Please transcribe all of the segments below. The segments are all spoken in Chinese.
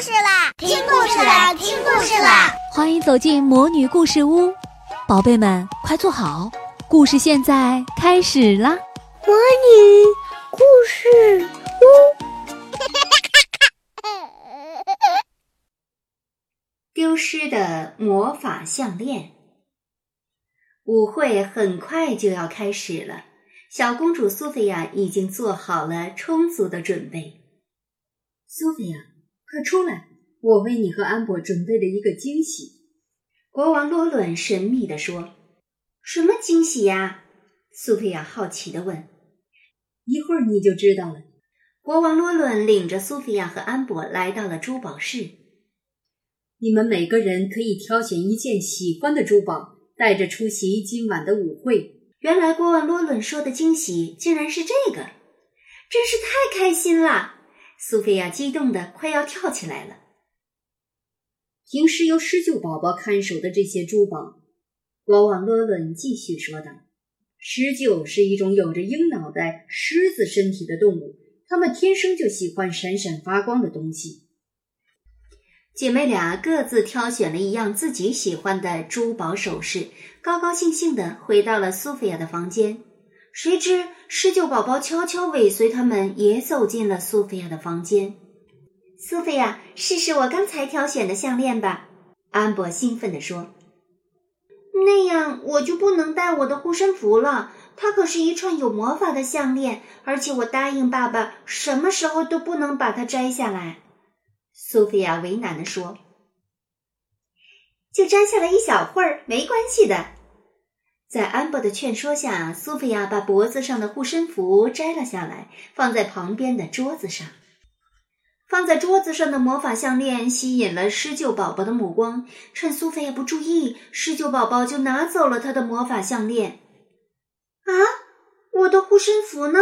事啦！听故事啦！听故事啦！欢迎走进魔女故事屋，宝贝们快坐好，故事现在开始啦！魔女故事屋，丢失的魔法项链。舞会很快就要开始了，小公主苏菲亚已经做好了充足的准备。苏菲亚，快出来！我为你和安博准备了一个惊喜。国王罗伦神秘地说：“什么惊喜呀？”苏菲亚好奇地问。“一会儿你就知道了。”国王罗伦领着苏菲亚和安博来到了珠宝室。你们每个人可以挑选一件喜欢的珠宝，带着出席今晚的舞会。原来国王罗伦说的惊喜竟然是这个，真是太开心了！苏菲亚激动的快要跳起来了。平时由狮鹫宝宝看守的这些珠宝，国王罗伦继续说道：“狮鹫是一种有着鹰脑袋、狮子身体的动物，它们天生就喜欢闪闪发光的东西。”姐妹俩各自挑选了一样自己喜欢的珠宝首饰，高高兴兴的回到了苏菲亚的房间。谁知狮鹫宝宝悄悄尾随他们，也走进了苏菲亚的房间。苏菲亚，试试我刚才挑选的项链吧！安博兴奋地说。那样我就不能戴我的护身符了，它可是一串有魔法的项链，而且我答应爸爸，什么时候都不能把它摘下来。苏菲亚为难地说：“就摘下来一小会儿，没关系的。”在安博的劝说下，苏菲亚把脖子上的护身符摘了下来，放在旁边的桌子上。放在桌子上的魔法项链吸引了狮鹫宝宝的目光。趁苏菲亚不注意，狮鹫宝宝就拿走了她的魔法项链。啊，我的护身符呢？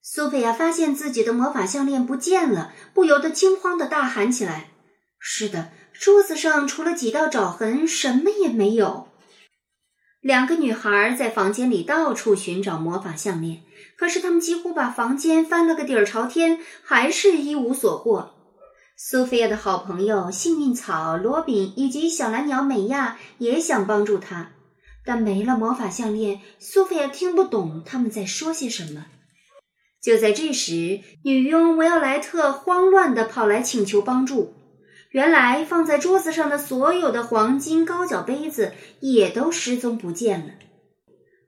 苏菲亚发现自己的魔法项链不见了，不由得惊慌的大喊起来：“是的，桌子上除了几道爪痕，什么也没有。”两个女孩在房间里到处寻找魔法项链，可是她们几乎把房间翻了个底儿朝天，还是一无所获。苏菲亚的好朋友幸运草罗宾以及小蓝鸟美亚也想帮助她，但没了魔法项链，苏菲亚听不懂他们在说些什么。就在这时，女佣维奥莱特慌乱地跑来请求帮助。原来放在桌子上的所有的黄金高脚杯子也都失踪不见了。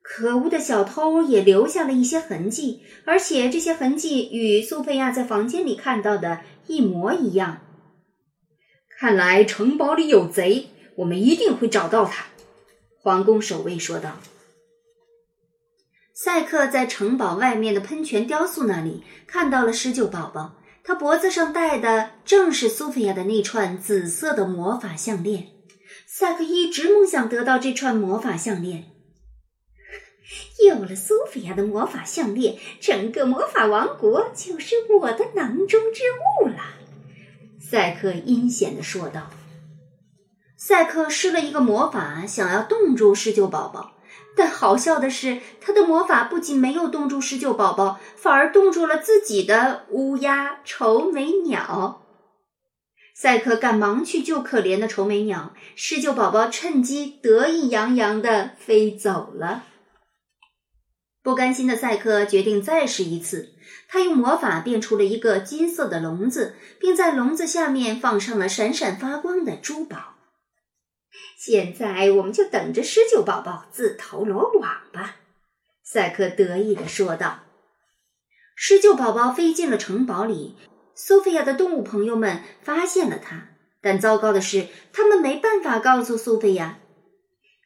可恶的小偷也留下了一些痕迹，而且这些痕迹与苏菲亚在房间里看到的一模一样。看来城堡里有贼，我们一定会找到他。”皇宫守卫说道。赛克在城堡外面的喷泉雕塑那里看到了狮鹫宝宝。他脖子上戴的正是苏菲亚的那串紫色的魔法项链。赛克一直梦想得到这串魔法项链。有了苏菲亚的魔法项链，整个魔法王国就是我的囊中之物了。赛克阴险地说道。赛克施了一个魔法，想要冻住狮鹫宝宝。但好笑的是，他的魔法不仅没有冻住狮鹫宝宝，反而冻住了自己的乌鸦愁眉鸟。赛克赶忙去救可怜的愁眉鸟，狮鹫宝宝趁机得意洋洋地飞走了。不甘心的赛克决定再试一次，他用魔法变出了一个金色的笼子，并在笼子下面放上了闪闪发光的珠宝。现在我们就等着狮鹫宝宝自投罗网吧，赛克得意地说道。狮鹫宝宝飞进了城堡里，苏菲亚的动物朋友们发现了它，但糟糕的是，他们没办法告诉苏菲亚。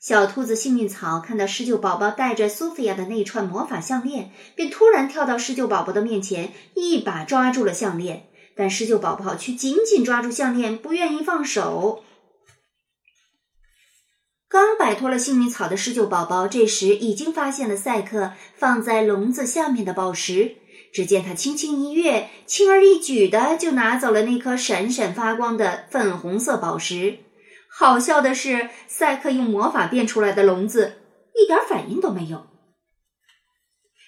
小兔子幸运草看到狮鹫宝宝带着苏菲亚的那串魔法项链，便突然跳到狮鹫宝宝的面前，一把抓住了项链，但狮鹫宝宝却紧紧抓住项链，不愿意放手。刚摆脱了幸运草的狮鹫宝宝，这时已经发现了赛克放在笼子下面的宝石。只见他轻轻一跃，轻而易举的就拿走了那颗闪闪发光的粉红色宝石。好笑的是，赛克用魔法变出来的笼子一点反应都没有。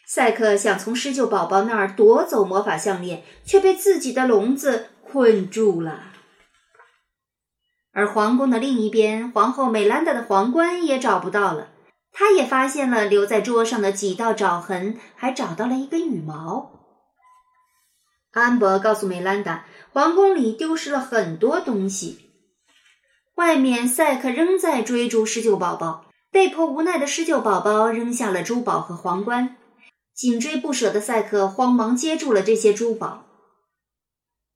赛克想从狮鹫宝宝那儿夺走魔法项链，却被自己的笼子困住了。而皇宫的另一边，皇后美兰达的皇冠也找不到了。她也发现了留在桌上的几道爪痕，还找到了一根羽毛。安博告诉美兰达，皇宫里丢失了很多东西。外面，赛克仍在追逐施救宝宝，被迫无奈的施救宝宝扔下了珠宝和皇冠。紧追不舍的赛克慌忙接住了这些珠宝。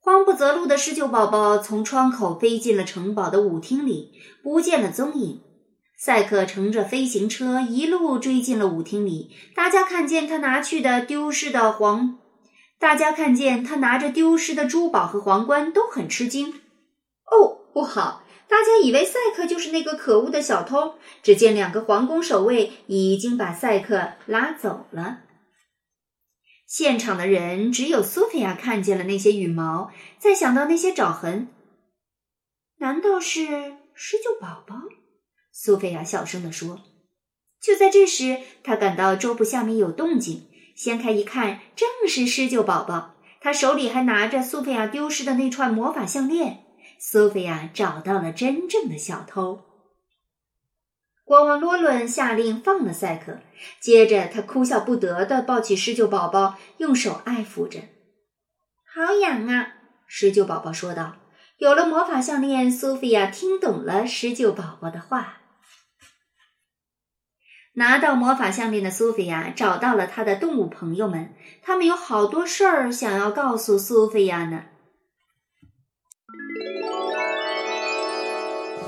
慌不择路的施救宝宝从窗口飞进了城堡的舞厅里，不见了踪影。赛克乘着飞行车一路追进了舞厅里，大家看见他拿去的丢失的皇，大家看见他拿着丢失的珠宝和皇冠，都很吃惊。哦，不好！大家以为赛克就是那个可恶的小偷。只见两个皇宫守卫已经把赛克拉走了。现场的人只有苏菲亚看见了那些羽毛，再想到那些爪痕，难道是施救宝宝？苏菲亚小声地说。就在这时，她感到桌布下面有动静，掀开一看，正是施救宝宝。他手里还拿着苏菲亚丢失的那串魔法项链。苏菲亚找到了真正的小偷。国王罗伦下令放了赛克，接着他哭笑不得地抱起施救宝宝，用手爱抚着。“好痒啊！”施救宝宝说道。有了魔法项链，苏菲亚听懂了施救宝宝的话。拿到魔法项链的苏菲亚找到了她的动物朋友们，他们有好多事儿想要告诉苏菲亚呢。